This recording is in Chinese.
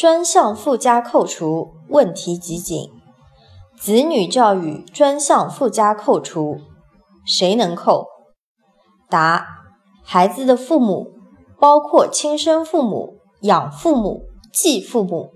专项附加扣除问题集锦。子女教育专项附加扣除谁能扣？答孩子的父母包括亲生父母养父母继父母。